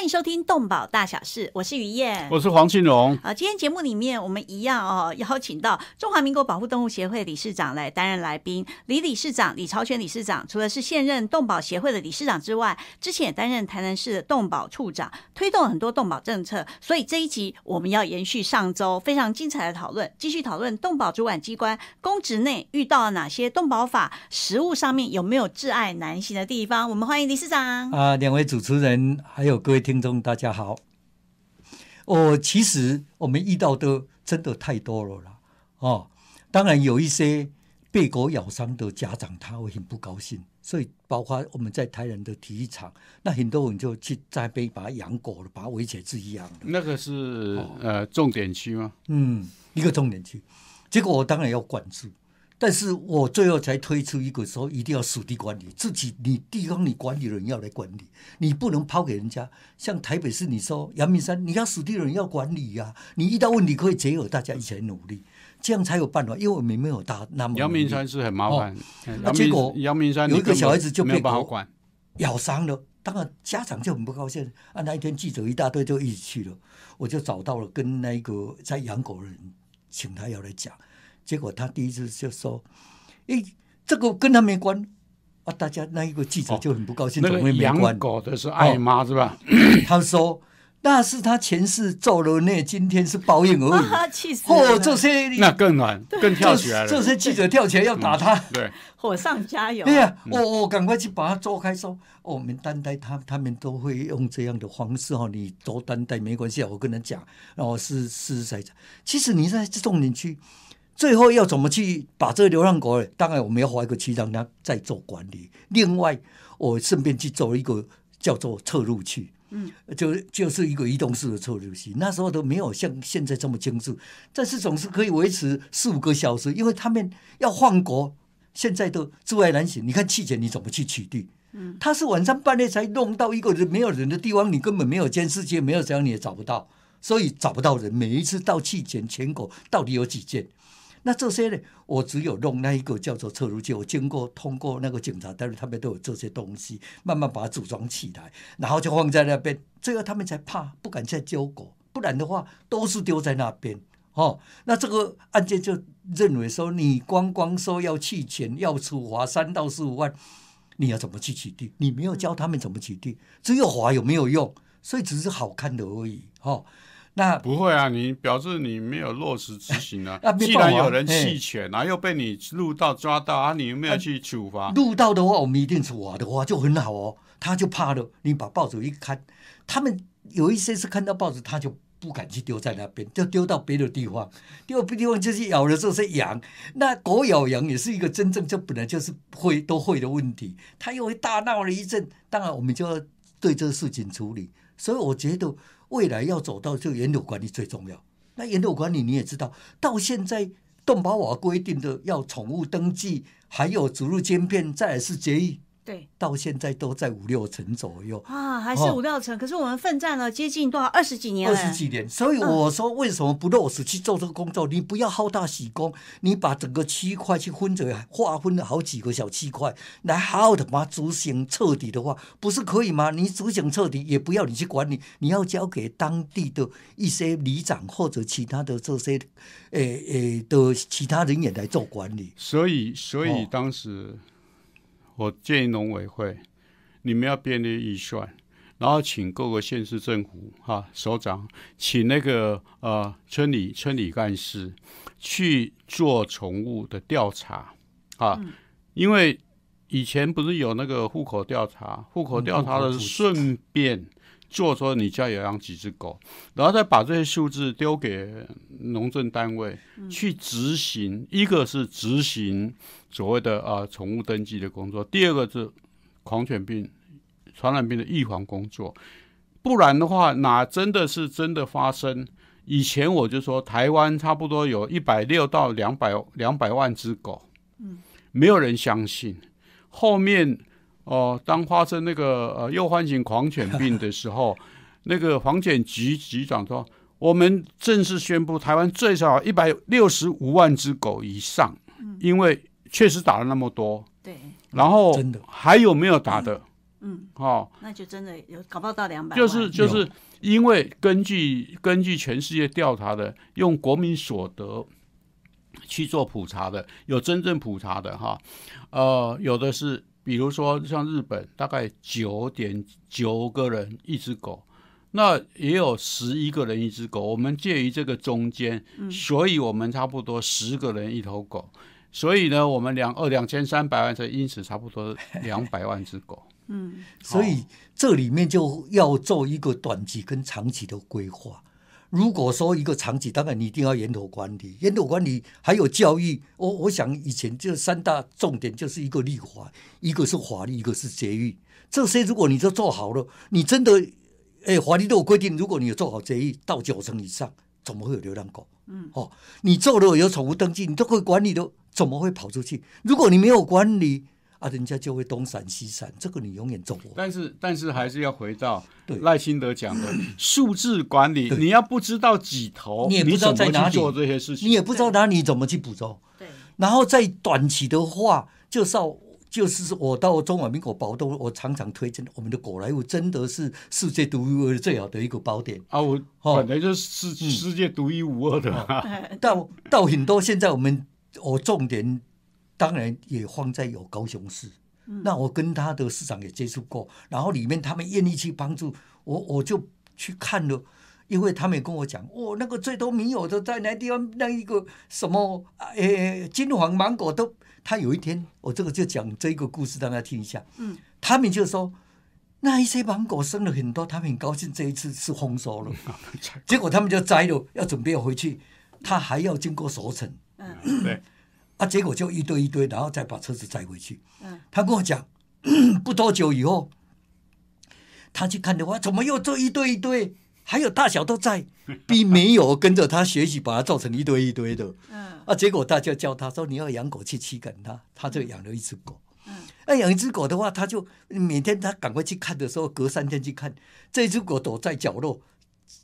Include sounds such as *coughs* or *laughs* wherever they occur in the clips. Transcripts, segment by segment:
欢迎收听《动保大小事》，我是于燕，我是黄庆荣。啊，今天节目里面我们一样哦，邀请到中华民国保护动物协会理事长来担任来宾。李理事长李朝全理事长，除了是现任动保协会的理事长之外，之前也担任台南市的动保处长，推动很多动保政策。所以这一集我们要延续上周非常精彩的讨论，继续讨论动保主管机关公职内遇到了哪些动保法实务上面有没有挚爱难行的地方。我们欢迎理事长啊，两位主持人还有各位听众，大家好。哦，其实我们遇到的真的太多了啦。哦，当然有一些被狗咬伤的家长，他会很不高兴。所以，包括我们在台南的体育场，那很多人就去在被把它养狗了，把它围起来是一样的。那个是呃重点区吗？嗯，一个重点区。结果我当然要管制。但是我最后才推出一个说，一定要属地管理，自己你地方你管理人要来管理，你不能抛给人家。像台北市，你说阳明山，你要属地人要管理呀，你遇到问题可以结合大家一起来努力，这样才有办法。因为我们没有大那么阳明山是很麻烦，那结果阳明山有一个小孩子就被狗咬伤了，当然家长就很不高兴啊。那一天记者一大堆就一起去了，我就找到了跟那个在养狗的人，请他要来讲。结果他第一次就说：“诶，这个跟他没关啊！”大家那一个记者就很不高兴，怎么会没关？养狗的是爱妈是吧？*laughs* 他说：“那是他前世做了孽，今天是报应而已。”气死！嚯，这些那更难，更跳起来了。这些记者跳起来要打他，对，火上加油。对呀，我我赶快去把他做开，说我们担待他，他们都会用这样的方式哈，你多担待没关系啊。我跟他讲，然后是是在讲，其实你在重点区。最后要怎么去把这个流浪狗？当然我们要划一个区让它再做管理。另外，我顺便去做一个叫做测入器，嗯，就就是一个移动式的测入器。那时候都没有像现在这么精致，但是总是可以维持四五个小时。因为他们要换国，现在都诸外难行。你看气检你怎么去取缔？嗯，他是晚上半夜才弄到一个人没有人的地方，你根本没有监视器，没有这样你也找不到，所以找不到人。每一次到气检全狗到底有几件？那这些呢？我只有弄那一个叫做测入器，我经过通过那个警察，但是他们都有这些东西，慢慢把它组装起来，然后就放在那边，最后他们才怕，不敢再交狗，不然的话都是丢在那边。哦，那这个案件就认为说，你光光说要弃权，要处罚三到十五万，你要怎么去取缔？你没有教他们怎么取缔，只有罚有没有用？所以只是好看的而已。哦。那不会啊，你表示你没有落实执行啊。*laughs* 既然有人弃权，然后又被你录到抓到啊，你有没有去处罚？录到的话，我们一定处罚的话就很好哦。他就怕了，你把报纸一看，他们有一些是看到报纸，他就不敢去丢在那边，就丢到别的地方。丢别的地方就是咬了这些羊，那狗咬羊也是一个真正就本来就是会都会的问题，他又会大闹了一阵。当然，我们就要对这个事情处理。所以我觉得。未来要走到这个原有管理最重要。那原有管理你也知道，到现在动保法规定的要宠物登记，还有植入晶片，再是决议。对，到现在都在五六成左右啊，还是五六成。可是我们奋战了接近多少二十几年二十几年。所以我说，为什么不落实去做这个工作？你不要好大喜功，你把整个区块去分着，划分了好几个小区块，来好好的把它执行彻底的话，不是可以吗？你执行彻底，也不要你去管理，你要交给当地的一些里长或者其他的这些，诶诶的其他人员来做管理。所以，所以当时。我建议农委会，你们要编列预算，然后请各个县市政府哈首长，请那个呃村里村里干事去做宠物的调查啊，因为以前不是有那个户口调查，户口调查的顺便做说你家有养几只狗，然后再把这些数字丢给农政单位去执行，一个是执行。所谓的啊，宠物登记的工作。第二个是狂犬病、传染病的预防工作。不然的话，哪真的是真的发生？以前我就说，台湾差不多有一百六到两百两百万只狗，嗯，没有人相信。后面哦，当发生那个呃又唤醒狂犬病的时候，那个防检局局长说，我们正式宣布，台湾最少一百六十五万只狗以上，因为确实打了那么多，对，然后真的。还有没有打的？嗯，哦，那就真的有搞不好到两百，就是就是因为根据根据全世界调查的，用国民所得去做普查的，有真正普查的哈，呃，有的是比如说像日本，大概九点九个人一只狗。那也有十一个人一只狗，我们介于这个中间，所以我们差不多十个人一头狗，所以呢，我们两二两千三百万只，因此差不多 *laughs* 两百万只狗。嗯，所以这里面就要做一个短期跟长期的规划。如果说一个长期，当然你一定要源头管理，源头管理还有教育。我我想以前这三大重点就是一个立法，一个是法律，一个是节育。这些如果你都做好了，你真的，哎，法律都有规定，如果你有做好节育到九成以上，怎么会有流浪狗？嗯，哦，你做了有宠物登记，你都会管理的，怎么会跑出去？如果你没有管理，啊，人家就会东闪西闪，这个你永远做不完。但是但是还是要回到对赖清德讲的 *coughs* 数字管理，你要不知道几头，你也不知道在哪里做这些事情，你也不知道哪里怎么去捕捉。对，然后在短期的话，就是要就是我到中华民国宝都，我常常推荐我们的果来物，真的是世界独一无二最好的一个宝典。啊，我哦本来就是世世界独一无二的嘛。*laughs* 到到很多现在我们我重点当然也放在有高雄市。那我跟他的市长也接触过，然后里面他们愿意去帮助我，我就去看了，因为他们也跟我讲，哦，那个最多米友都在那地方，那一个什么，呃，金黄芒果都，他有一天，我这个就讲这个故事让他听一下，嗯，他们就说。那一些芒果生了很多，他们很高兴这一次是丰收了，*laughs* 结果他们就摘了，要准备回去，他还要经过熟成，对，啊，结果就一堆一堆，然后再把车子载回去。嗯，他跟我讲，*coughs* 不多久以后，他去看的话，怎么又这一堆一堆，还有大小都在，*laughs* 并没有跟着他学习，把它造成一堆一堆的。嗯，啊，结果大家教他说你要养狗去驱赶它，他就养了一只狗。嗯，那养一只狗的话，他就每天他赶快去看的时候，隔三天去看，这只狗躲在角落，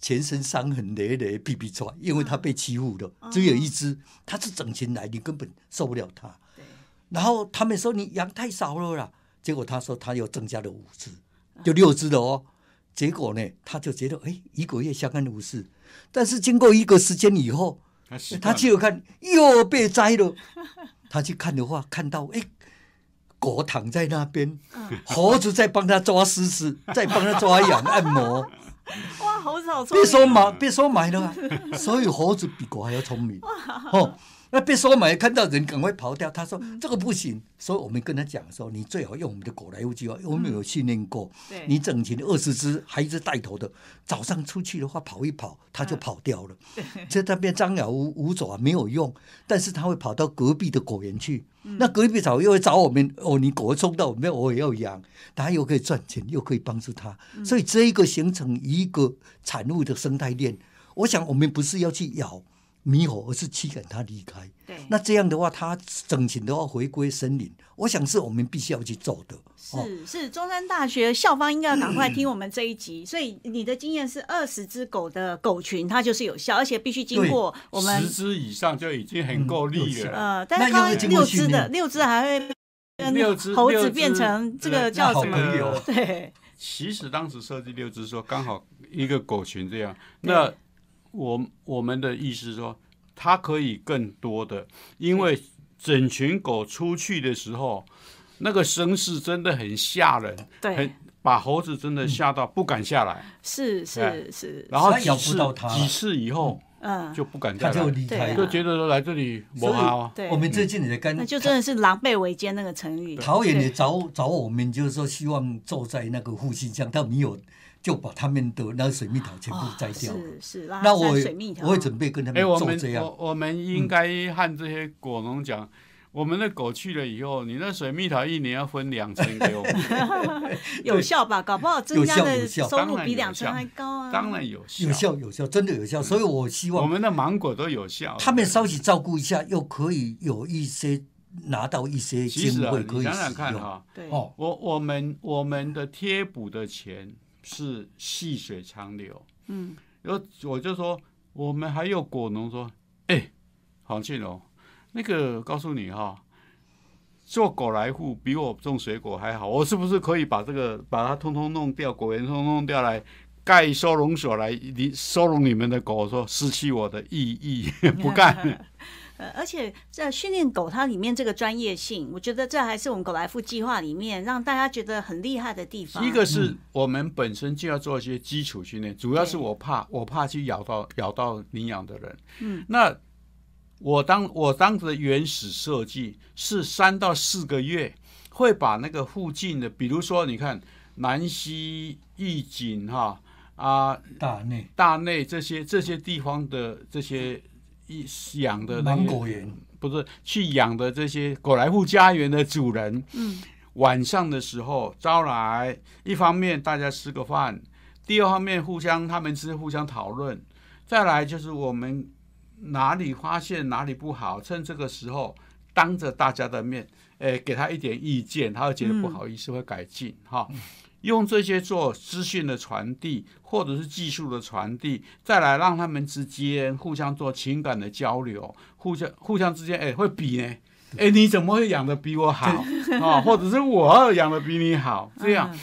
全身伤痕累累，屁屁出来，因为它被欺负了，只有一只，它是整群来，你根本受不了它。对，然后他们说你养太少了啦，结果他说他又增加了五只，就六只了哦。结果呢，他就觉得哎，一个月相安无事。但是经过一个时间以后，他去了看又被摘了。*laughs* 他去看的话，看到哎，狗躺在那边，猴子在帮他抓虱子，*laughs* 在帮他抓痒按摩。哇，猴子好聪明别说买，别说买了啊！所以猴子比狗还要聪明。哦，那别说买，看到人赶快跑掉。他说这个不行，所以我们跟他讲说，你最好用我们的狗来物计划，我们有训练过。你整群二十只，还一只带头的，早上出去的话跑一跑，它就跑掉了。*laughs* 在那边张牙舞舞爪没有用，但是它会跑到隔壁的果园去。那隔壁找又会找我们哦，你狗会冲到我们，我也要养，它又可以赚钱，又可以帮助它，所以这一个形成一个产物的生态链。我想我们不是要去咬猕猴，而是驱赶它离开。对，那这样的话，它整群都要回归森林，我想是我们必须要去做的。哦，是是，中山大学校方应该要赶快听我们这一集。所以你的经验是，二十只狗的狗群它就是有效，而且必须经过我们十只以上就已经很够力了。呃，但是那刚刚又经过六只的六只还会跟六只猴子变成这个叫什么？对，其实当时设计六只说刚好一个狗群这样，那我我们的意思是说，它可以更多的，因为整群狗出去的时候，那个声势真的很吓人，对。很，把猴子真的吓到不敢下来，是是是，然后几次到它几次以后嗯，就不敢再它就来，对啊离开了。就觉得说来这里磨好啊，对，我们最近也在跟那就真的是狼狈为奸那个成语。桃园也找找我们，就是说希望坐在那个复兴乡，他没有就把他们的那个水蜜桃全部哦摘掉了。是是，让那我我会准备跟他们哎，我们做这样。我我们应该和这些果农讲，我们的狗去了以后，你那水蜜桃一年要分两成给我们，*laughs* 有效吧？搞不好增加的收入比两成还高啊！当然有效，有效有效，真的有效，所以我希望我们的芒果都有效。他们稍许照顾一下，又可以有一些拿到一些其实啊，经费可以你想想。看哈，对，哦，我我们我们的贴补的钱是细水长流。嗯，然后我就说，我们还有果农说，哎，黄庆荣，那个告诉你哈，做狗来户比我种水果还好，我是不是可以把这个把它通通弄掉，果园通通弄掉来盖收容所来你收容你们的狗？我说失去我的意义，*laughs* 不干。*laughs* 呃，而且在训练狗，它里面这个专业性，我觉得这还是我们狗来福计划里面让大家觉得很厉害的地方。一个是我们本身就要做一些基础训练，主要是我怕我怕去咬到咬到领养的人。嗯，那我当我当时的原始设计是三到四个月会把那个附近的，比如说你看南溪、义景哈啊、大内大内这些这些地方的这些一养的芒果园，不是去养的这些狗来户家园的主人，嗯，晚上的时候招来，一方面大家吃个饭，第二方面互相他们是互相讨论，再来就是我们哪里发现哪里不好，趁这个时候当着大家的面，诶，给他一点意见，他会觉得不好意思，会改进哈。用这些做资讯的传递，或者是技术的传递，再来让他们之间互相做情感的交流，互相互相之间哎会比呢，*laughs* 哎你怎么会养的比我好啊？*laughs* 或者是我养的比你好，这样。嗯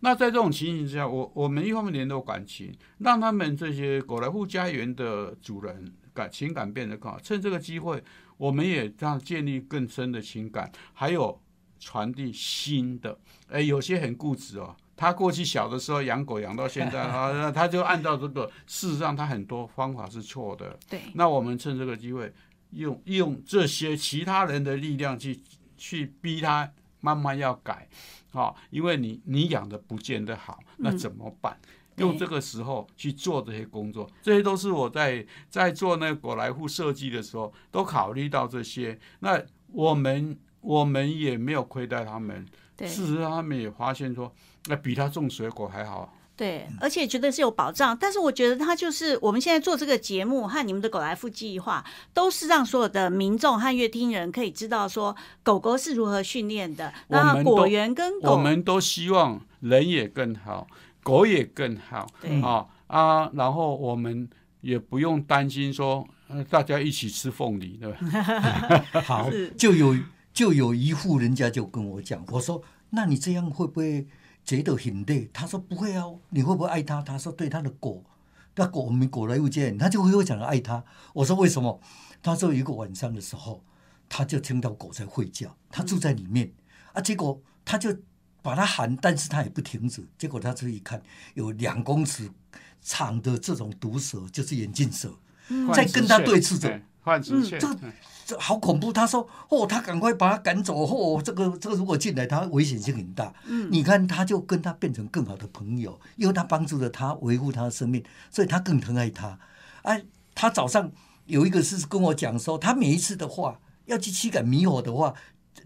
那在这种情形之下，我我们一方面联络感情，让他们这些狗来户家园的主人感情感变得更好。趁这个机会，我们也这样建立更深的情感，还有传递新的。哎，有些很固执哦，他过去小的时候养狗养到现在啊，*laughs* 那他就按照这个，事实上他很多方法是错的。对，那我们趁这个机会，用用这些其他人的力量去去逼他慢慢要改，啊、因为你你养的不见得好，那怎么办？对用这个时候去做这些工作，这些都是我在在做那个果来户设计的时候都考虑到这些。那我们我们也没有亏待他们，对，事实上他们也发现说，那比他种水果还好。对，而且觉得是有保障，但是我觉得他就是我们现在做这个节目和你们的狗来富计划，都是让所有的民众和乐听人可以知道说狗狗是如何训练的，那果园跟狗，我们都希望人也更好，狗也更好。对啊啊，然后我们也不用担心说，呃，大家一起吃凤梨，对吧？*laughs* 好，就有就有一户人家就跟我讲，我说那你这样会不会觉得很累？他说不会啊，你会不会爱他？他说对他的狗，那狗我们狗来物见，他就会会讲爱他。我说为什么？他说一个晚上的时候，他就听到狗在吠叫，他住在里面啊，结果他就把它喊，但是他也不停止。结果他这一看，有两公尺长的这种毒蛇，就是眼镜蛇，在跟他对峙着。哎换直线，这个嗯这好恐怖！他说：“哦，他赶快把他赶走。哦，这个这个如果进来，他危险性很大。嗯你看，他就跟他变成更好的朋友，因为他帮助了他，维护他的生命，所以他更疼爱他。哎，他早上有一个是跟我讲说，他每一次的话要去驱赶迷惑的话，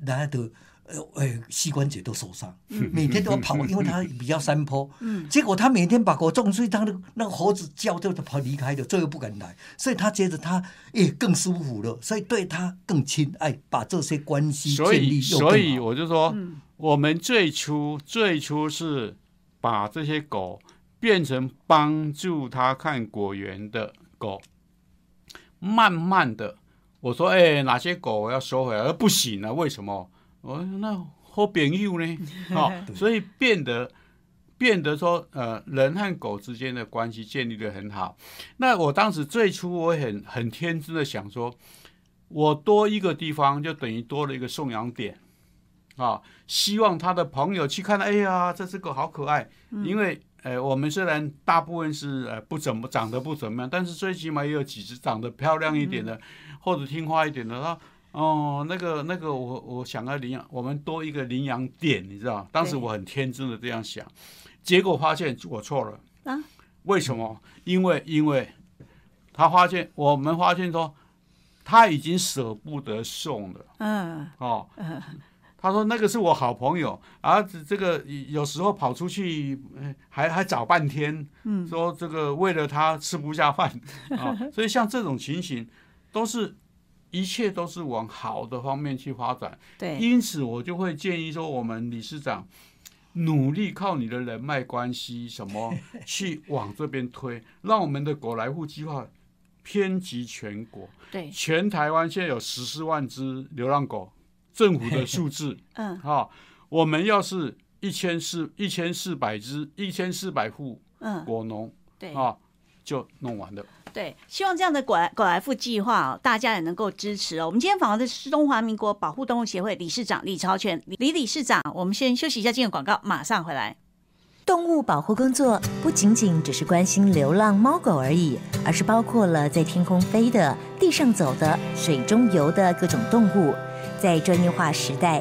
他的呃呃膝关节都受伤，每天都要跑，因为他比较山坡。嗯结果他每天把狗撞碎，他那个那个猴子叫就跑离开了，最后不敢来，所以他觉得他也更舒服了，所以对他更亲爱，把这些关系所以建立又更好。所以我就说，嗯我们最初最初是把这些狗变成帮助他看果园的狗，慢慢的，我说，哎、哪些狗我要收回来？呃不行啊，为什么？我说那好朋友呢？*laughs* 哦，所以变得变得说，呃，人和狗之间的关系建立的很好。那我当时最初我很很天真的想说，我多一个地方就等于多了一个送养点啊，希望他的朋友去看，哎呀，这只狗好可爱。因为呃，我们虽然大部分是呃不怎么长得不怎么样，但是最起码也有几只长得漂亮一点的，或者听话一点的。他哦，那个那个我我想要领养，我们多一个领养点，你知道？当时我很天真的这样想，结果发现我错了。啊？为什么？因为因为他发现我们发现说他已经舍不得送了。嗯哦，他说那个是我好朋友，啊，这这个有时候跑出去，呃还还找半天，嗯说这个为了他吃不下饭啊，*laughs* 所以像这种情形，都是一切都是往好的方面去发展。对，因此，我就会建议说，我们理事长努力靠你的人脉关系什么 *laughs* 去往这边推，让我们的狗来户计划遍及全国。对，全台湾现在有十四万只流浪狗，政府的数字，*laughs* 嗯哈、我们要是一千四一千四百只，一千四百户嗯，果农对啊，就弄完了。对，希望这样的狗来狗来富计划哦，大家也能够支持哦。我们今天访问的是中华民国保护动物协会理事长李朝全李李理事长，我们先休息一下，进入广告，马上回来。动物保护工作不仅仅只是关心流浪猫狗而已，而是包括了在天空飞的、地上走的、水中游的各种动物。在专业化时代，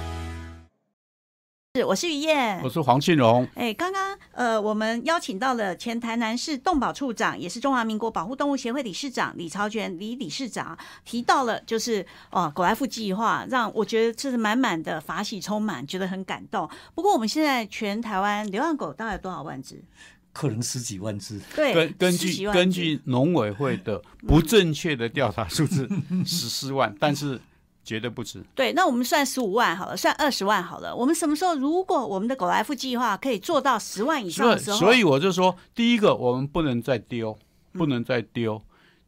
是，我是于燕我。是黄庆荣，哎，刚刚呃，我们邀请到了前台南市动保处长，也是中华民国保护动物协会理事长李朝全李理事长提到了，就是哦，狗来富计划，让我觉得这是满满的法喜充满，觉得很感动。不过我们现在全台湾流浪狗大概有多少万只？可能十几万只。对，根根据根据农委会的不正确的调查数字，十四万，但是绝对不止。对，那我们算十五万好了，算二十万好了。我们什么时候如果我们的狗来富计划可以做到十万以上的时候，所以我就说，第一个我们不能再丢，不能再丢。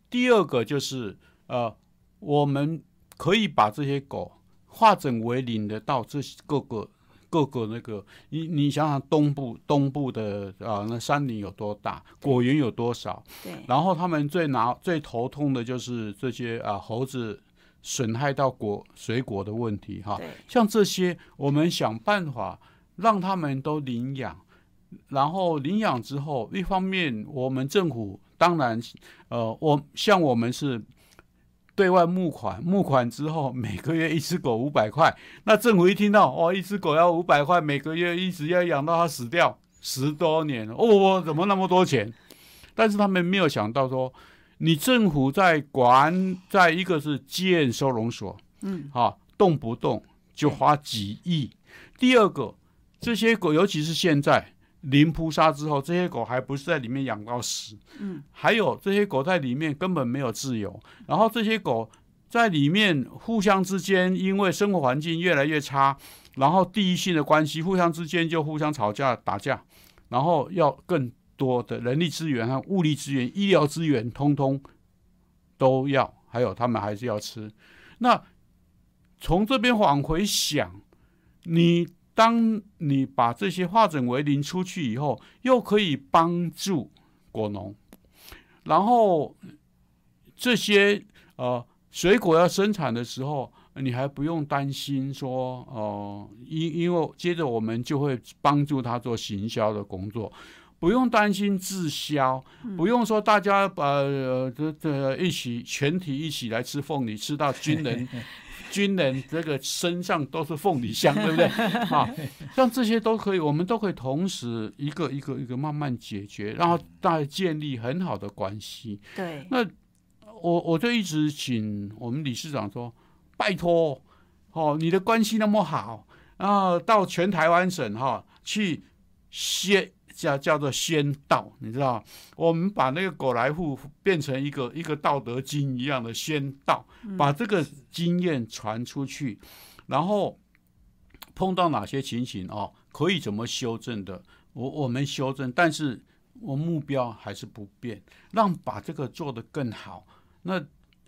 第二个就是呃，我们可以把这些狗化整为零的到这各个各个那个，你你想想东部东部的啊、那山林有多大，果园有多少，对然后他们最拿最头痛的就是这些啊猴子损害到果水果的问题哈。像这些，我们想办法让他们都领养，然后领养之后，一方面我们政府当然，呃，我像我们是对外募款，募款之后每个月一只狗五百块，那政府一听到哦，一只狗要五百块，每个月一直要养到它死掉十多年，哦，怎么那么多钱？但是他们没有想到说，你政府在管，在一个是建收容所，嗯，啊，动不动就花几亿。第二个，这些狗，尤其是现在零扑杀之后，这些狗还不是在里面养到死，嗯，还有这些狗在里面根本没有自由，然后这些狗在里面互相之间，因为生活环境越来越差，然后地域性的关系，互相之间就互相吵架打架，然后要更多的人力资源和物力资源、医疗资源，通通都要，还有他们还是要吃。那从这边往回想，你当你把这些化整为零出去以后，又可以帮助果农，然后这些呃水果要生产的时候，你还不用担心说哦，因、因为接着我们就会帮助他做行销的工作。不用担心滞销，不用说大家呃这这一起全体一起来吃凤梨，吃到军人 *laughs* 军人这个身上都是凤梨香，对不对？*laughs* 啊，像这些都可以，我们都可以同时一个一个一个慢慢解决，然后大家建立很好的关系。对，那我我就一直请我们理事长说，拜托，哦，你的关系那么好，然后到全台湾省哈、去宣叫叫做仙道，你知道，我们把那个狗来户变成一个一个道德经一样的仙道，把这个经验传出去，然后碰到哪些情形哦，可以怎么修正的，我我们修正，但是我目标还是不变，让把这个做得更好。那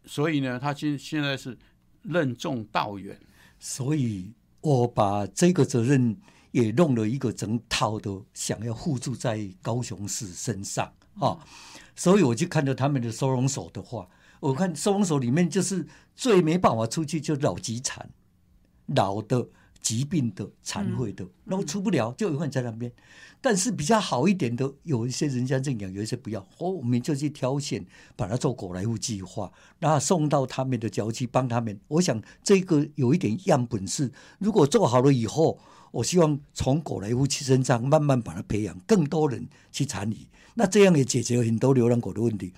所以呢，他现现在是任重道远。所以我把这个责任也弄了一个整套的，想要互助在高雄市身上啊。所以我就看到他们的收容所的话，我看收容所里面就是最没办法出去，就老疾残，老的、疾病的、残废的，然后出不了，就永远在那边。但是比较好一点的，有一些人家认养，有一些不要，哦，我们就去挑选，把它做狗来户计划，然后送到他们的郊区帮他们。我想这个有一点样本是，如果做好了以后，我希望从狗来户身上慢慢把它培养，更多人去参与，那这样也解决很多流浪狗的问题。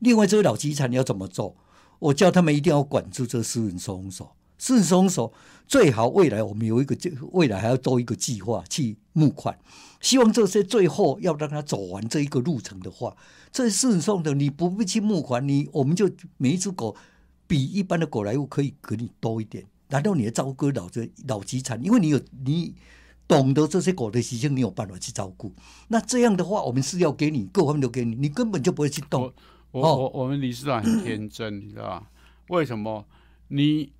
另外，这个老基产要怎么做？我叫他们一定要管住这私人收容所，私人收容所最好未来我们有一个未来还要做一个计划去募款。希望这些最后要让他走完这一个路程的话，这是送的，你不必去募款，你我们就每一只狗比一般的狗来物可以给你多一点，难道你要照顾老这老疾产？因为你有你懂得这些狗的习性，你有办法去照顾。那这样的话，我们是要给你各方面都给你，你根本就不会去动。我我我们理事长很天真，你知道吧？为什么你？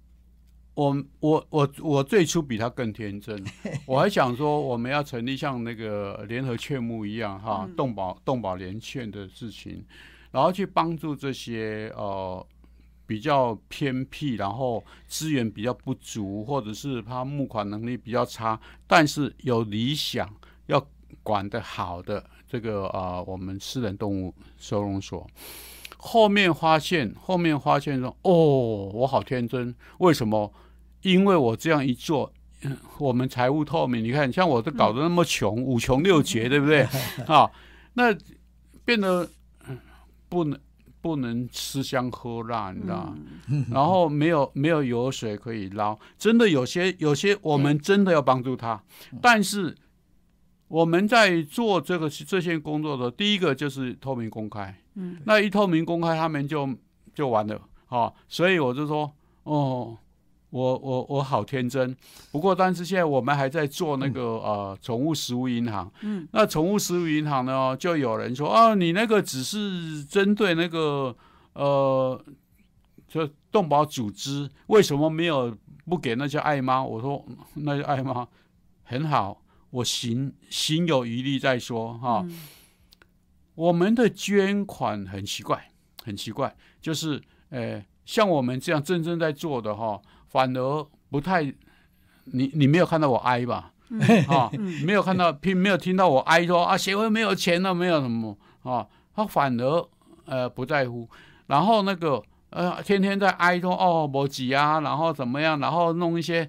我我我我最初比他更天真，*laughs* 我还想说我们要成立像那个联合劝募一样哈，动保动保联劝的事情，然后去帮助这些呃比较偏僻，然后资源比较不足，或者是他募款能力比较差，但是有理想要管得好的这个呃我们私人动物收容所。后面发现，后面发现说：“哦，我好天真，为什么？因为我这样一做，我们财务透明。你看，像我都搞得那么穷，五穷六绝，对不对？啊，那变得不能不能吃香喝辣，你知道？*laughs* 然后没有没有油水可以捞，真的有些有些，我们真的要帮助他，但是我们在做这个这些工作的，第一个就是透明公开。”嗯，那一透明公开，他们就就完了啊！所以我就说，哦，我我我好天真。不过，但是现在我们还在做那个呃宠物食物银行。嗯，那宠物食物银行呢，就有人说啊，你那个只是针对那个呃，就动保组织，为什么没有不给那些爱妈？我说那些爱妈很好，我行行有余力再说哈。我们的捐款很奇怪，很奇怪，就是，呃，像我们这样真正在做的哈，反而不太，你你没有看到我哀吧？啊，没有看到，听没有听到我哀说啊，协会没有钱了，没有什么啊，他反而呃不在乎，然后那个呃天天在哀说哦，没挤啊，然后怎么样，然后弄一些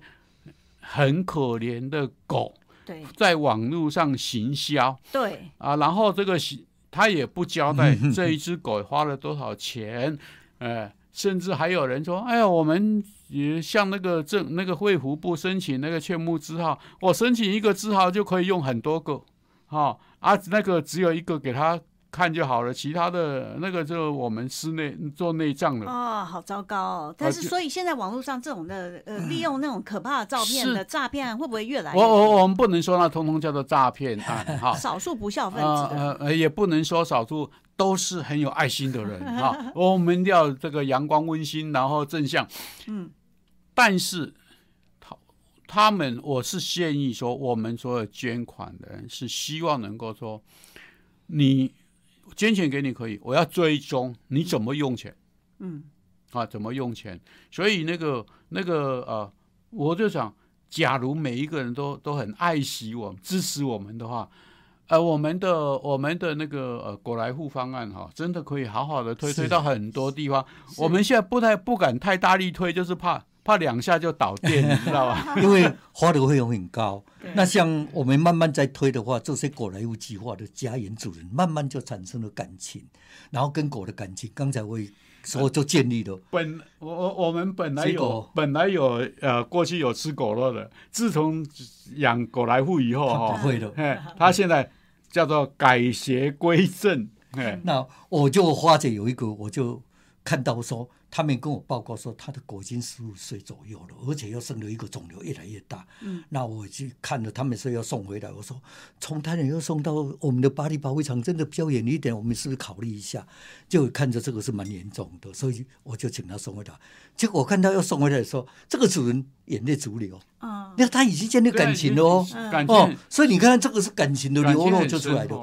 很可怜的狗，对，在网络上行销，对，啊，然后这个行。他也不交代这一只狗花了多少钱，呃，甚至还有人说：“哎呀，我们也向那个政那个会服部申请那个劝募字号，我申请一个字号就可以用很多个，哈啊，那个只有一个给他。”看就好了，其他的那个就我们室内做内脏了。哦，好糟糕哦！但是，所以现在网络上这种的呃，利用那种可怕的照片的诈骗，会不会越来？我我我们不能说那通通叫做诈骗 *laughs* 啊！哈，少数不孝分子呃呃，也不能说少数都是很有爱心的人 *laughs* 啊。我们要这个阳光温馨，然后正向。嗯，但是他他们，我是建议说，我们所有捐款的人是希望能够说你。捐钱给你可以，我要追踪你怎么用钱，嗯，啊，怎么用钱？所以那个那个呃，我就想，假如每一个人都都很爱惜我们、支持我们的话，呃，我们的我们的那个呃果来户方案哈，真的可以好好的推推到很多地方。我们现在不太不敢太大力推，就是怕。怕两下就倒电，*laughs* 你知道吧？因为花的费用很高。那像我们慢慢在推的话，这些狗来物计划的家园主人，慢慢就产生了感情，然后跟狗的感情，刚才我说就建立了。本我我我们本来有本来有呃过去有吃狗肉的，自从养狗来户以后哈，不会的。他现在叫做改邪归正。那我就花姐有一个，我就看到说。他们跟我报告说，他的狗已经十五岁左右了，而且又生了一个肿瘤，越来越大。嗯，那我去看了，他们说要送回来。我说，从台南要送到我们的巴黎保卫场，真的比较远一点，我们是不是考虑一下？就看着这个是蛮严重的，所以我就请他送回来。结果我看到要送回来的时候，这个主人眼泪直流。啊，那他已经建立感情了哦，哦，所以你看这个是感情的流露就出来的。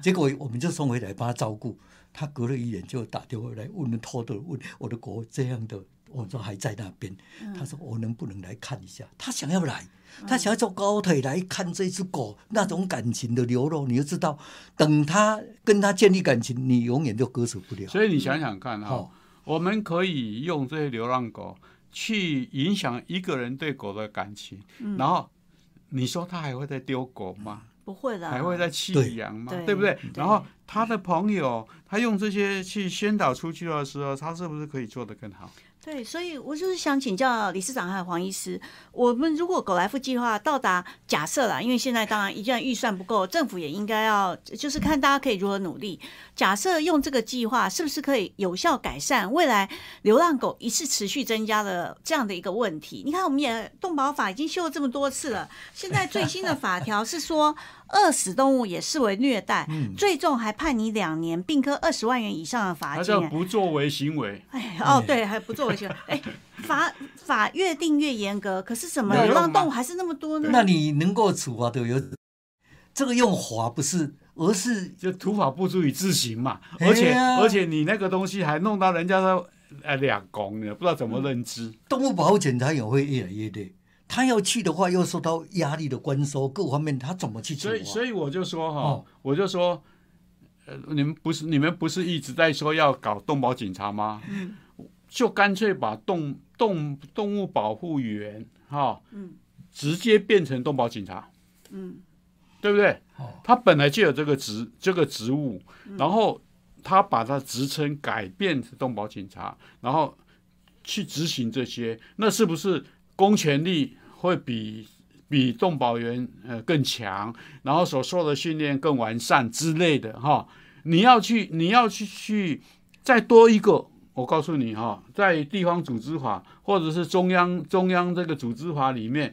结果我们就送回来帮他照顾。他隔了一眼就打电话来问，偷偷问我的狗这样的我说还在那边。嗯他说我能不能来看一下？他想要来，他想要坐高铁来看这只狗，那种感情的流露，你就知道，等他跟他建立感情，你永远都割舍不了。所以你想想看哈、哦我们可以用这些流浪狗去影响一个人对狗的感情，嗯然后你说他还会再丢狗吗？不会的，还会再弃对养吗？对对不对？对然后他的朋友，他用这些去宣导出去的时候，他是不是可以做得更好？对，所以我就是想请教理事长还有黄医师，我们如果狗来福计划到达假设啦，因为现在当然一然预算不够，政府也应该要就是看大家可以如何努力。假设用这个计划，是不是可以有效改善未来流浪狗一次持续增加的这样的一个问题？你看，我们也动保法已经修了这么多次了，现在最新的法条是说，饿死动物也视为虐待，嗯最重还判你两年，并科二十万元以上的罚金、他叫哎不作为行为，哎，哦，对，还不作为行为。哎，法法越定越严格，可是什么流浪动物还是那么多呢？那你能够处罚的有这个用罚不是，而是就土法不足以自行嘛。哎而且呀而且你那个东西还弄到人家的哎两公，你不知道怎么认知。动物保护检查也会越来越累。他要去的话，又受到压力的关收，各方面他怎么去处以所以我就说哈，哦我就说，呃，你们不是你们不是一直在说要搞动保警察吗？嗯就干脆把动动动物保护员哈，嗯直接变成动保警察，嗯对不对？哦他本来就有这个职这个职务，嗯然后他把他职称改变成动保警察，然后去执行这些，那是不是公权力会比比动保员呃更强，然后所受的训练更完善之类的哈？你要去你要去去再多一个。我告诉你哈，在地方组织法或者是中央中央这个组织法里面，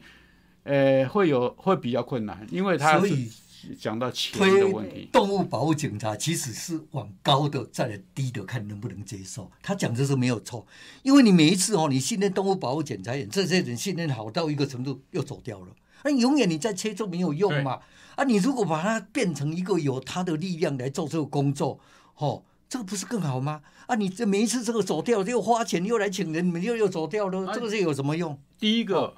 呃，会有会比较困难，因为它所以是讲到钱的问题。动物保护警察其实是往高的再来低的看能不能接受。他讲这是没有错，因为你每一次哦，你训练动物保护检查员，这些人训练好到一个程度又走掉了，那永远你在切就没有用嘛。啊，你如果把它变成一个有它的力量来做这个工作，哦，这个不是更好吗？啊，你这每一次这个走掉又花钱又来请人，你们又又走掉了，啊这个是有什么用？第一个，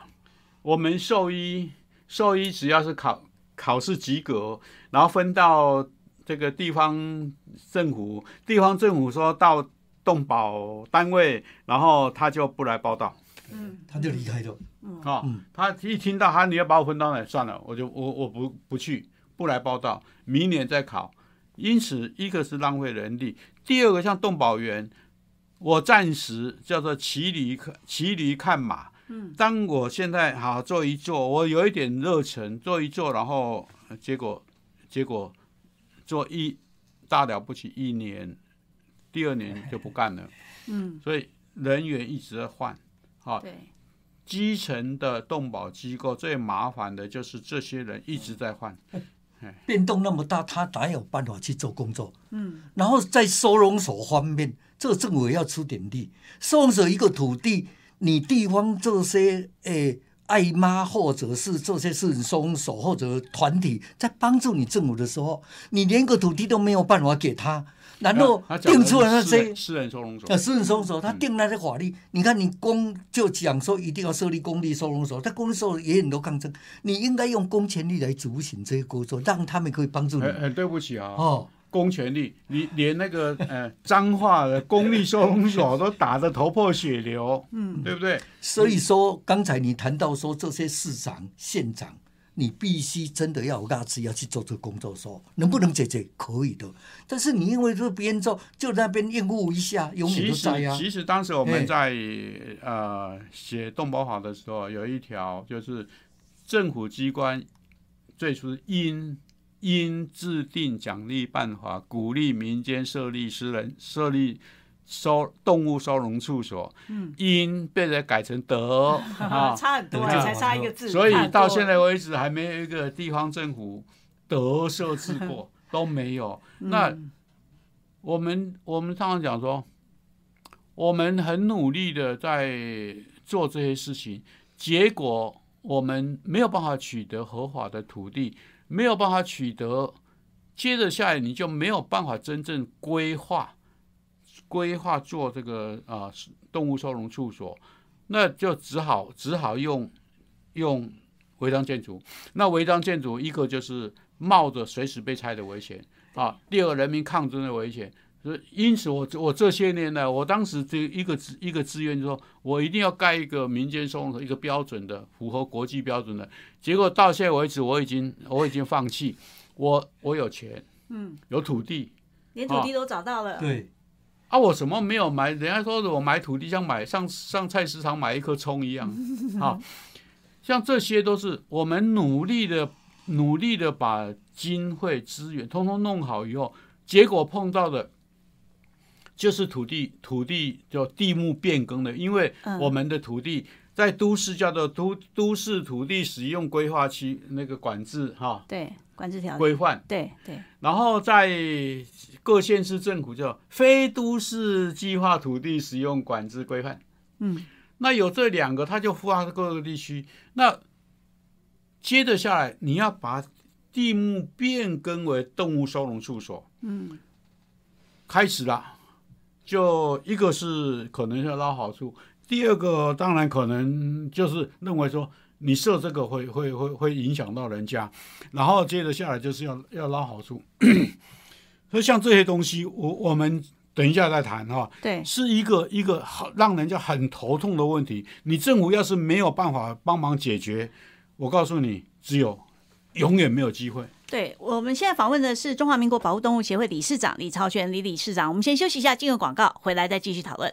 我们兽医兽医只要是考考试及格，然后分到这个地方政府，地方政府说到动保单位，然后他就不来报道嗯，他就离开了。啊、嗯他一听到他你要把我分到哪，算了，我就我我不不去，不来报道，明年再考。因此，一个是浪费人力，第二个像动保员，我暂时叫做骑驴看骑驴看马。嗯，当我现在好做一做，我有一点热忱，做一做，然后呃结果结果做一大了不起一年，第二年就不干了。嗯，所以人员一直在换，好、对，基层的动保机构最麻烦的就是这些人一直在换。变动那么大，他哪有办法去做工作？嗯然后在收容所方面，这个政府也要出点力。收容所一个土地，你地方这些诶爱妈或者是这些是收容所或者团体在帮助你政府的时候，你连个土地都没有办法给他，然后定出了那些私人收容所呃，私人收容所，他定那些法律，你看你公就讲说一定要设立公立收容所，但公立收容所也很多抗争，你应该用公权力来执行这些工作，让他们可以帮助你。对不起啊，哦，公权力，你连那个呃脏话的公立收容所都打得头破血流，嗯，对不对？所以说刚才你谈到说这些市长、县长。你必须真的要有大志要去做这个工作的时候，能不能解决？可以的。但是你因为这边做，就那边应付一下，永远都在啊。其实当时我嘿们在呃写动保法的时候，有一条就是政府机关最初应应制定奖励办法，鼓励民间设立私人设立收动物收容处所，嗯，因被人改成德 *laughs* 啊，差很多，对才差一个字，所以到现在为止还没有一个地方政府德设置过，*laughs* 都没有。那嗯我们我们常常讲说，我们很努力的在做这些事情，结果我们没有办法取得合法的土地，没有办法取得，接着下来你就没有办法真正规划规划做这个啊动物收容处所，那就只好只好用用违章建筑。那违章建筑一个就是冒着随时被拆的危险啊，第二个人民抗争的危险。所以因此我我这些年呢，我当时这一个志一个志愿，就说我一定要盖一个民间收容所，一个标准的符合国际标准的。结果到现在为止，我已经我已经放弃。我我有钱，嗯，有土地，连土地都找到了。对，啊，我什么没有买？人家说我买土地像买上上菜市场买一颗葱一样，*laughs* 啊，像这些都是我们努力的努力的把经费资源通通弄好以后，结果碰到的。就是土地土地叫地目变更的，因为我们的土地在都市叫做都都市土地使用规划区那个管制哈，对管制条规范，对对，然后在各县市政府叫非都市计划土地使用管制规范，嗯，那有这两个，它就覆盖各个地区。那接着下来，你要把地目变更为动物收容处所，嗯，开始了。就一个是可能要捞好处，第二个当然可能就是认为说你设这个会会会会影响到人家，然后接着下来就是要要捞好处，*clears throat* 所以像这些东西，我我们等一下再谈哈。对，是一个一个好让人家很头痛的问题。你政府要是没有办法帮忙解决，我告诉你，只有永远没有机会。对，我们现在访问的是中华民国保护动物协会理事长李朝全李理事长。我们先休息一下，进入广告，回来再继续讨论。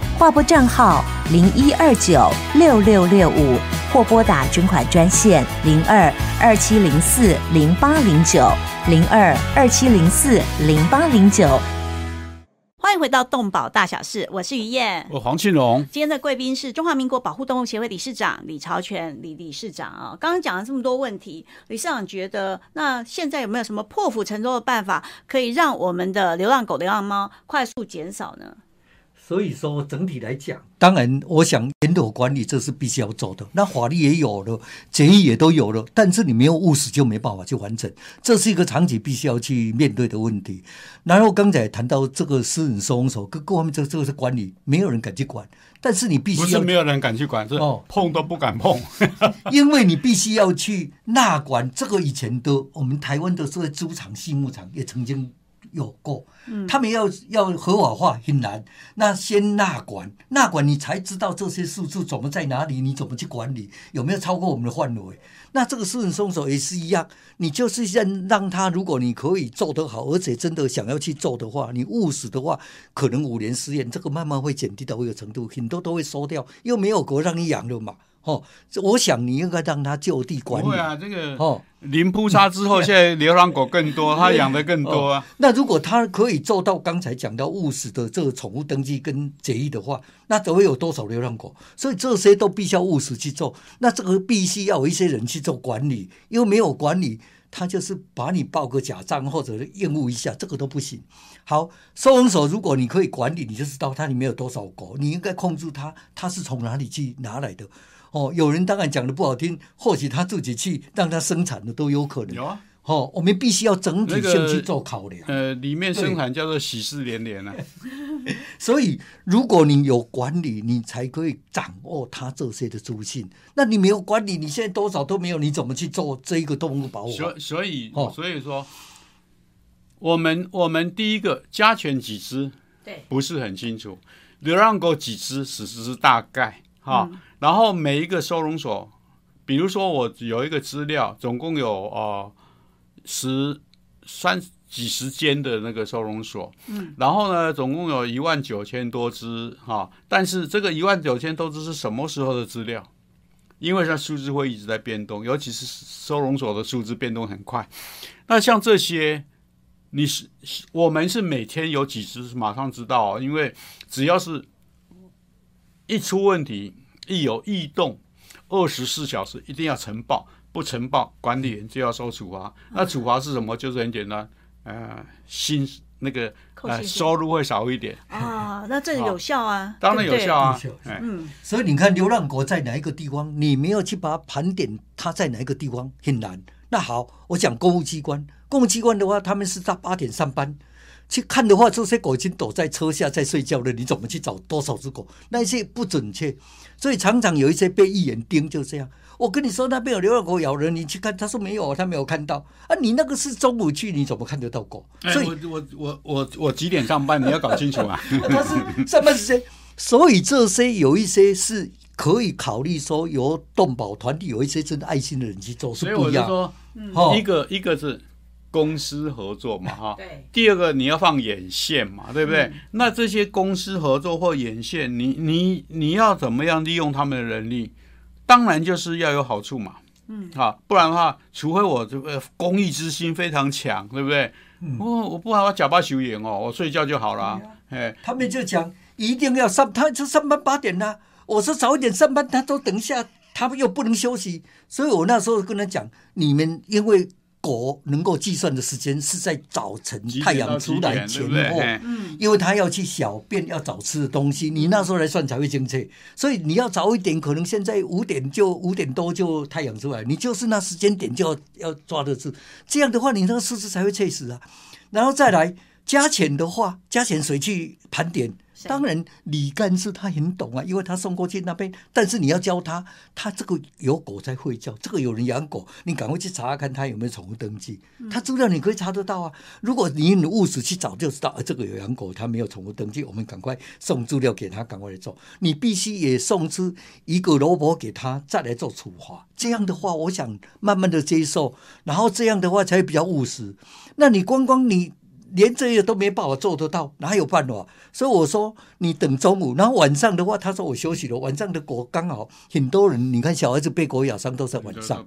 划拨账号零一二九六六六五，或拨打捐款专线零二二七零四零八零九零二二七零四零八零九。欢迎回到动保大小事，我是于燕，我黄庆荣。今天的贵宾是中华民国保护动物协会理事长李朝全李理事长啊。刚刚讲了这么多问题，李事长觉得，那现在有没有什么破釜沉舟的办法，可以让我们的流浪狗、流浪猫快速减少呢？所以说，整体来讲，当然，我想人口管理这是必须要做的。那法律也有了，检疫也都有了，但是你没有务实就没办法去完成，这是一个长期必须要去面对的问题。然后刚才谈到这个私人收容所，各各方面这这个是管理，没有人敢去管，但是你必须不是没有人敢去管，是碰都不敢碰，因为你必须要去纳管。这个以前的我们台湾的这些猪场、畜牧场也曾经。有过，他们要要合法化很难。那先纳管，纳管你才知道这些数字怎么在哪里，你怎么去管理，有没有超过我们的范围？那这个私人松手也是一样，你就是让让他，如果你可以做得好，而且真的想要去做的话，你务实的话，可能五年十年，这个慢慢会减低到一个程度，很多都会收掉，又没有国让你养了嘛。哦，我想你应该让他就地管理。对啊，这个哦，零扑杀之后，现在流浪狗更多，他养的更多啊。那如果他可以做到刚才讲到务实的这个宠物登记跟检疫的话，那都会有多少流浪狗？所以这些都必须要务实去做。那这个必须要有一些人去做管理，因为没有管理，他就是把你报个假账或者厌恶一下，这个都不行。好，收容所如果你可以管理，你就知道它里面有多少狗，你应该控制它，它是从哪里去拿来的。哦，有人当然讲的不好听，或许他自己去让他生产的都有可能。有啊，哦，我们必须要整体性去做考量。呃，里面生产叫做喜事连连啊。*laughs* 所以，如果你有管理，你才可以掌握它这些的资讯。那你没有管理，你现在多少都没有，你怎么去做这一个动物保护？所所以，哦，所以说，我们我们第一个加权几只，对，不是很清楚。流浪狗几只，只是大概哈。然后每一个收容所，比如说我有一个资料，总共有呃十三几十间的那个收容所，嗯，然后呢，总共有一万九千多只哈，但是这个一万九千多只是什么时候的资料？因为它数字会一直在变动，尤其是收容所的数字变动很快。那像这些，你是我们是每天有几只马上知道，因为只要是一出问题，一有异动，二十四小时一定要呈报，不呈报管理员就要受处罚。那处罚是什么？就是很简单，呃，薪那个呃收入会少一点啊。那这个有效啊，*laughs* 当然有效啊。嗯，所以你看流浪狗在哪一个地方，你没有去把它盘点，它在哪一个地方很难。那好，我讲公务机关，公务机关的话，他们是在八点上班。去看的话，这些狗已经躲在车下在睡觉了。你怎么去找多少只狗？那些不准确，所以常常有一些被一眼盯就这样。我跟你说，那边有流浪狗咬人，你去看，他说没有，他没有看到啊。你那个是中午去，你怎么看得到狗？所以，我我我我我几点上班？你要搞清楚啊。*laughs* 他是上班时间，所以这些有一些是可以考虑说由动保团体有一些真的爱心的人去做，是不一样。所以我就说，一个一个是。公司合作嘛，*laughs* 哈。对。第二个你要放眼线嘛，对不对？那这些公司合作或眼线，你你你要怎么样利用他们的人力？当然就是要有好处嘛。嗯。好，不然的话，除非我这个公益之心非常强，对不对？嗯。我我不然我假扮修眼哦，我睡觉就好了。哎。他们就讲一定要上，他就上班八点呐。我说早一点上班，他都等一下，他们又不能休息，所以我那时候跟他讲，你们因为。狗能够计算的时间是在早晨太阳出来前后，嗯，因为他要去小便，要找吃的东西，你那时候来算才会精确。所以你要早一点，可能现在五点就五点多就太阳出来，你就是那时间点就要要抓得住，这样的话你那个数字才会确实啊。然后再来加钱的话，加钱谁去盘点？当然，李干事他很懂啊，因为他送过去那边。但是你要教他，他这个有狗在会叫，这个有人养狗，你赶快去查看他有没有宠物登记。他资料你可以查得到啊。如果你务实去找，就知道，啊，这个有养狗，他没有宠物登记，我们赶快送资料给他，赶快来做。你必须也送出一个萝卜给他，再来做处罚。这样的话，我想慢慢的接受，然后这样的话才会比较务实。那你光光你。连这些都没办法做得到，哪有办法？所以我说你等中午，然后晚上的话，他说我休息了。晚上的狗刚好很多人，你看小孩子被狗咬伤都在晚上，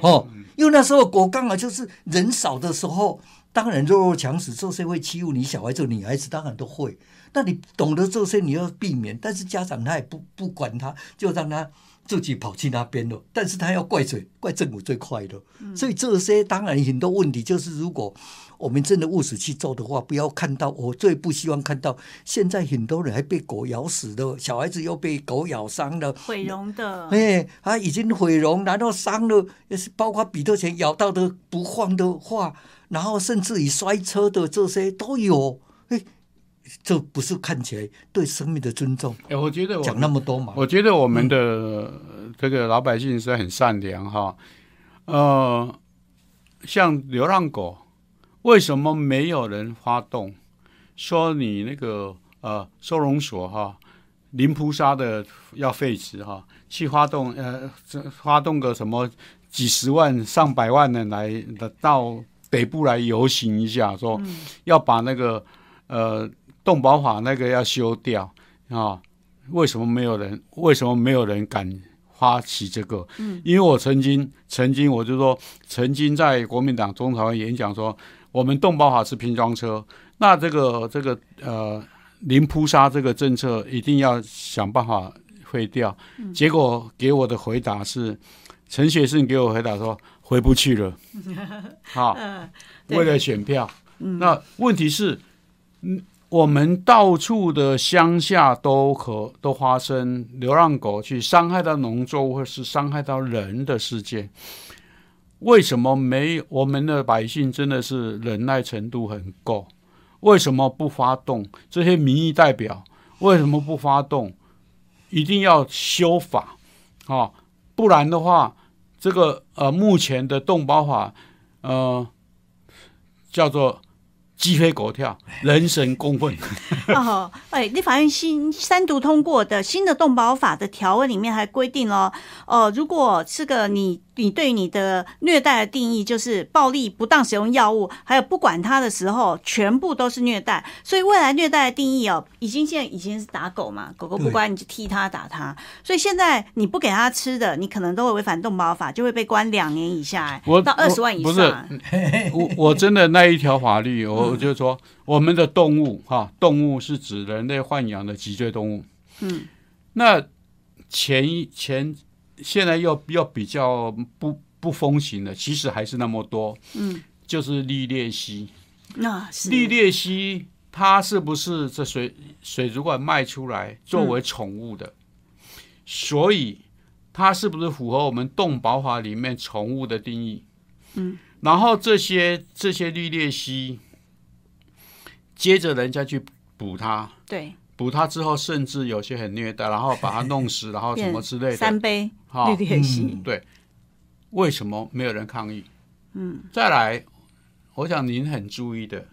哦，因为那时候狗刚好就是人少的时候，当然弱肉强食，这些会欺负你小孩子、女孩子，当然都会。那你懂得这些，你要避免，但是家长他也不不管他，就让他。自己跑去那边了，但是他要怪谁？怪政府最快的。所以这些当然很多问题，就是如果我们真的务实去做的话，不要看到我最不希望看到，现在很多人还被狗咬死的，小孩子又被狗咬伤了，毁容的，哎，他已经毁容，然后伤了，也是包括比特犬咬到的不放的话，然后甚至于摔车的这些都有，哎。这不是看起来对生命的尊重？哎，我觉得讲那么多嘛。我觉得我们的这个老百姓是很善良哈。呃，像流浪狗，为什么没有人发动说你那个呃收容所哈零扑杀的要废止哈？去发动呃发动个什么几十万上百万人来的到北部来游行一下，说要把那个呃。动保法那个要修掉啊？为什么没有人？为什么没有人敢发起这个？嗯，因为我曾经，曾经我就说，曾经在国民党中常会演讲说，我们动保法是拼装车，那这个这个呃零扑杀这个政策一定要想办法废掉。结果给我的回答是，陈学圣给我回答说回不去了。*laughs* 好，为了选票。那问题是，嗯。我们到处的乡下都可都发生流浪狗去伤害到农作物或是伤害到人的事件，为什么没我们的百姓真的是忍耐程度很够？为什么不发动这些民意代表？为什么不发动？一定要修法啊！不然的话，这个呃目前的动保法呃叫做。鸡飞狗跳，*laughs* 人神共愤。哦，哎，立法院新三读通过的新的动保法的条文里面还规定哦，呃，如果这个你你对于你的虐待的定义就是暴力、不当使用药物，还有不管它的时候，全部都是虐待。所以未来虐待的定义哦，已经现在以前是打狗嘛，狗狗不乖你就踢它打它。所以现在你不给它吃的，你可能都会违反动保法，就会被关两年以下，哎我到二十万以不上。是我我真的那一条法律，我我就说我们的动物哈，动物是指人类豢养的脊椎动物。嗯，那前一前现在又又比较不不风行了，其实还是那么多。嗯，就是利鬣蜥，那是利鬣蜥它是不是这水水族馆卖出来作为宠物的？所以它是不是符合我们动保法里面宠物的定义？嗯，然后这些这些利鬣蜥，接着人家去捕它，对捕它之后，甚至有些很虐待，然后把它弄死，然后什么之类的。三杯哈绿鬣蜥嗯，对，为什么没有人抗议？嗯，再来，我想您很注意的，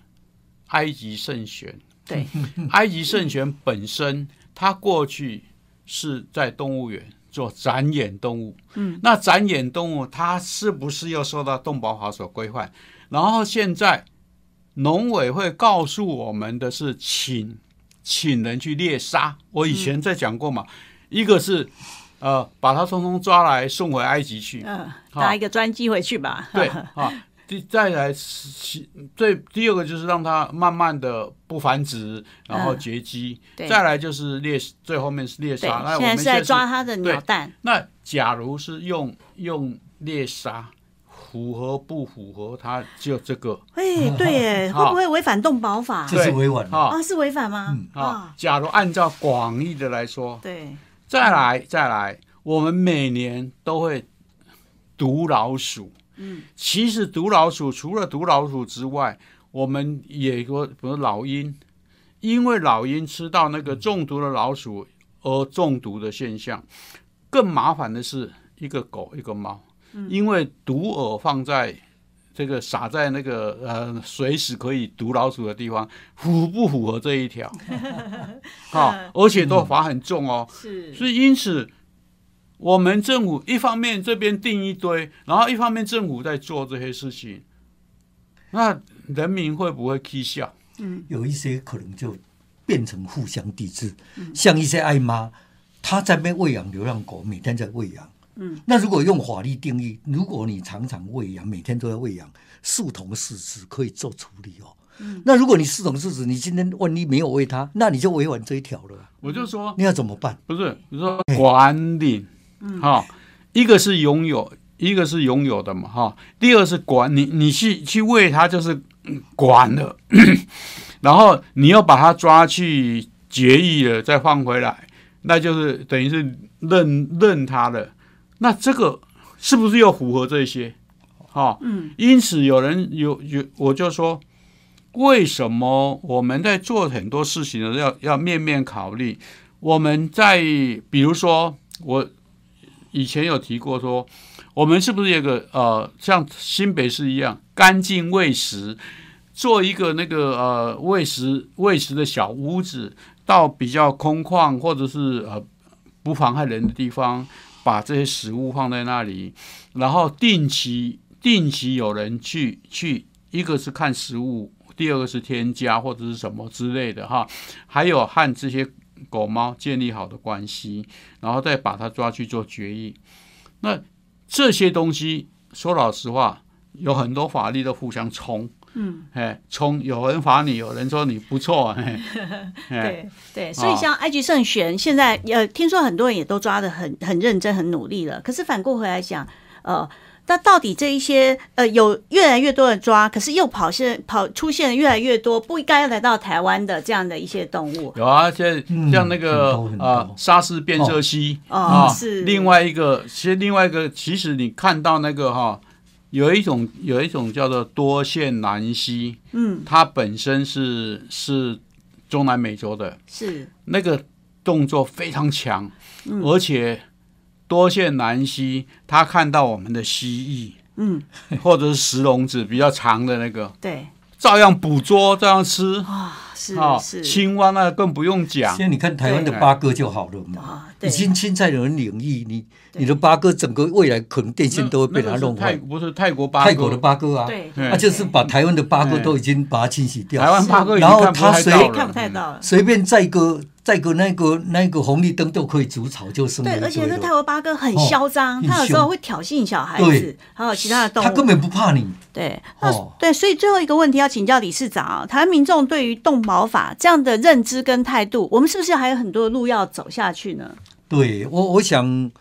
埃及圣玄，对。*laughs* 埃及圣玄本身，它过去是在动物园做展演动物，嗯，那展演动物它是不是又受到动保法所规范？然后现在农委会告诉我们的是请请人去猎杀，我以前在讲过嘛，一个是呃把他通通抓来送回埃及去，嗯，好搭一个专机回去吧。对 *laughs* 啊，第再来是最第二个就是让他慢慢的不繁殖，然后嗯绝迹。对再来就是猎，最后面是猎对杀。那，我现在是在们现在抓他的鸟蛋。那假如是用用猎杀，符合不符合？它就这个哎，对耶，*laughs* 会不会违反动保法？这是违反。啊啊，是违反吗？啊，。假如按照广义的来说，对，再来再来，我们每年都会毒老鼠。嗯，其实毒老鼠除了毒老鼠之外，我们也说比如老鹰，因为老鹰吃到那个中毒的老鼠而中毒的现象。更麻烦的是，一个狗一个猫，因为毒饵放在这个撒在那个呃随时可以毒老鼠的地方，符不符合这一条？*laughs* 好、而且都罚很重哦。是所以因此，我们政府一方面这边定一堆，然后一方面政府在做这些事情，那人民会不会气笑？嗯有一些可能就变成互相抵制，像一些爱妈，她在那喂养流浪狗，每天在喂养。嗯，那如果用法律定义，如果你常常喂养，每天都在喂养，视同事实可以做处理哦。嗯，那如果你视同事实，你今天万一没有喂它，那你就违反这一条了。我就说你要怎么办？不是，你说管理，哈、一个是拥有，一个是拥有的嘛，哈。第二是管你，你去去喂它就是嗯管了，*coughs* 然后你要把它抓去绝育了，再放回来，那就是等于是认认它了。那这个是不是又符合这些？哈、嗯，因此有人有有，我就说，为什么我们在做很多事情的要要面面考虑？我们在比如说，我以前有提过说，我们是不是有个呃，像新北市一样干净喂食，做一个那个呃喂食喂食的小屋子，到比较空旷或者是呃不妨害人的地方，把这些食物放在那里，然后定期定期有人去去，一个是看食物，第二个是添加或者是什么之类的哈，还有和这些狗猫建立好的关系，然后再把它抓去做决议。那这些东西说老实话，有很多法律都互相冲。嗯，哎，冲有人罚你，有人说你不错，嘿 *laughs* 哎，对对，所以像埃及圣玄，现在呃，听说很多人也都抓的很很认真、很努力了。可是反过回来讲，呃，那到底这一些呃，有越来越多的抓，可是又跑现跑出现越来越多不应该来到台湾的这样的一些动物，有啊，像嗯像那个啊，沙士变色蜥哦啊，是。另外一个，其实另外一个，其实你看到那个哈，有一种有一种叫做多线南溪，嗯，它本身是是中南美洲的，是。那个动作非常强，嗯。而且多线南溪，它看到我们的蜥蜴嗯，或者是石笼子比较长的那个，对。照样捕捉，照样吃。啊，是啊，是。青蛙那更不用讲。现。在你看台湾的八哥就好了嘛，已，经侵在人领域，你你的八哥整个未来可能电线都会被他弄坏。不是泰国八哥，泰国的八哥啊，他就是把台湾的八哥都已经把它清洗掉，台湾八哥已经然后看不他谁太到了，看不太到了。随便载个载个那个那个红绿灯都可以煮草，就生了对，而且那泰。国八哥很嚣张，哦他有时候会挑衅小孩对子，还有其他的动物。他根本不怕你，对，那、哦对，所以最后一个问题要请教理事长啊，台湾民众对于动保法这样的认知跟态度，我们是不是还有很多的路要走下去呢？对我，我想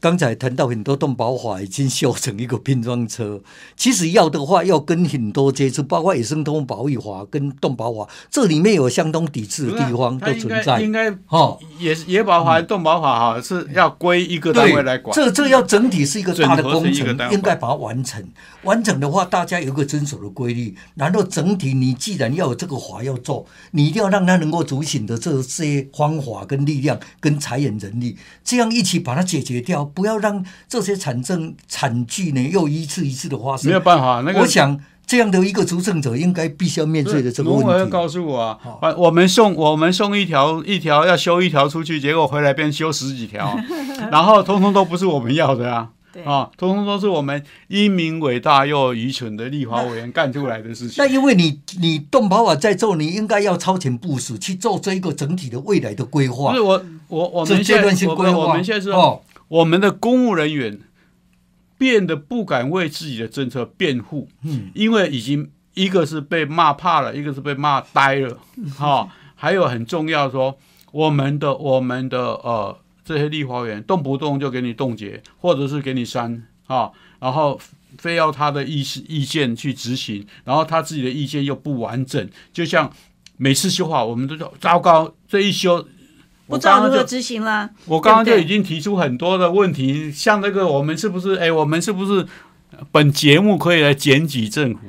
刚才谈到很多动保法已经修成一个拼装车，其实要的话要跟很多接触，包括野生动物保育法跟动保法，这里面有相当抵制的地方都存在应。该哦，野野保法、动保法哈是要归一个单位来管。这这要整体是一个大的工程应该把它完成。完成的话，大家有一个遵守的规律，然后整体你既然要有这个法要做，你一定要让它能够主醒的这些方法跟力量跟财源人力，这样一起把它解决掉，不要让这些产生惨剧呢又一次一次的发生。没有办法，那个我想这样的一个执政者应该必须要面对的这个问题。告诉我我们送我们送一条一条要修一条出去，结果回来变修十几条，*laughs* 然后通通都不是我们要的啊。对啊，通通都是我们英明伟大又愚蠢的立法委员干出来的事情那。因为你你动保法在做，你应该要超前部署去做这一个整体的未来的规划不是。我我我们现在我段性规划，们我们现在是哦，我们的公务人员变得不敢为自己的政策辩护，嗯，因为已经一个是被骂怕了，一个是被骂呆了，哈、还有很重要说，我们的我们的呃这些立法委员动不动就给你冻结，或者是给你删啊、然后非要他的意思意见去执行，然后他自己的意见又不完整，就像每次修法，我们都说糟糕，这一修。不知道如何我刚刚就执行啦。我刚刚就已经提出很多的问题，像这个，我们是不是？哎，我们是不是本节目可以来检举政府？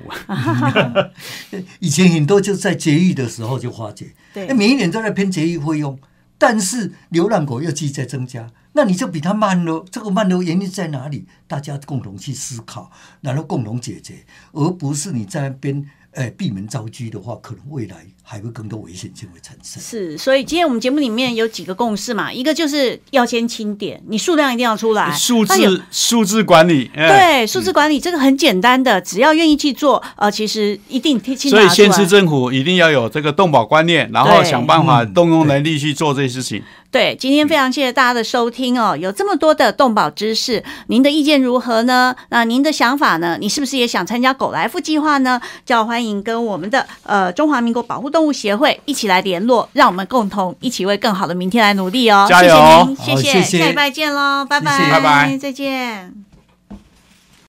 *laughs* 以前很多就在节育的时候就化解，对每一年都在偏节育费用，但是流浪狗又继续在增加，那你就比它慢了。这个慢的原因在哪里？大家共同去思考，然后共同解决，而不是你在那边呃闭门造车的话，可能未来还会更多危险性会产生。是，所以今天我们节目里面有几个共识嘛，一个就是要先清点，你数量一定要出来，数字数字管理，哎，对，数字管理这个很简单的，只要愿意去做，呃，其实一定清清所以查出来。县市政府一定要有这个动保观念，然后想办法嗯动用能力去做这些事情。对，今天非常谢谢大家的收听哦，有这么多的动保知识，您的意见如何呢？那您的想法呢？你是不是也想参加狗来福计划呢？就欢迎跟我们的呃中华民国保护动物协会一起来联络，让我们共同一起为更好的明天来努力哦。加油谢谢您，谢谢，谢谢下礼拜见喽，拜拜，拜拜再见。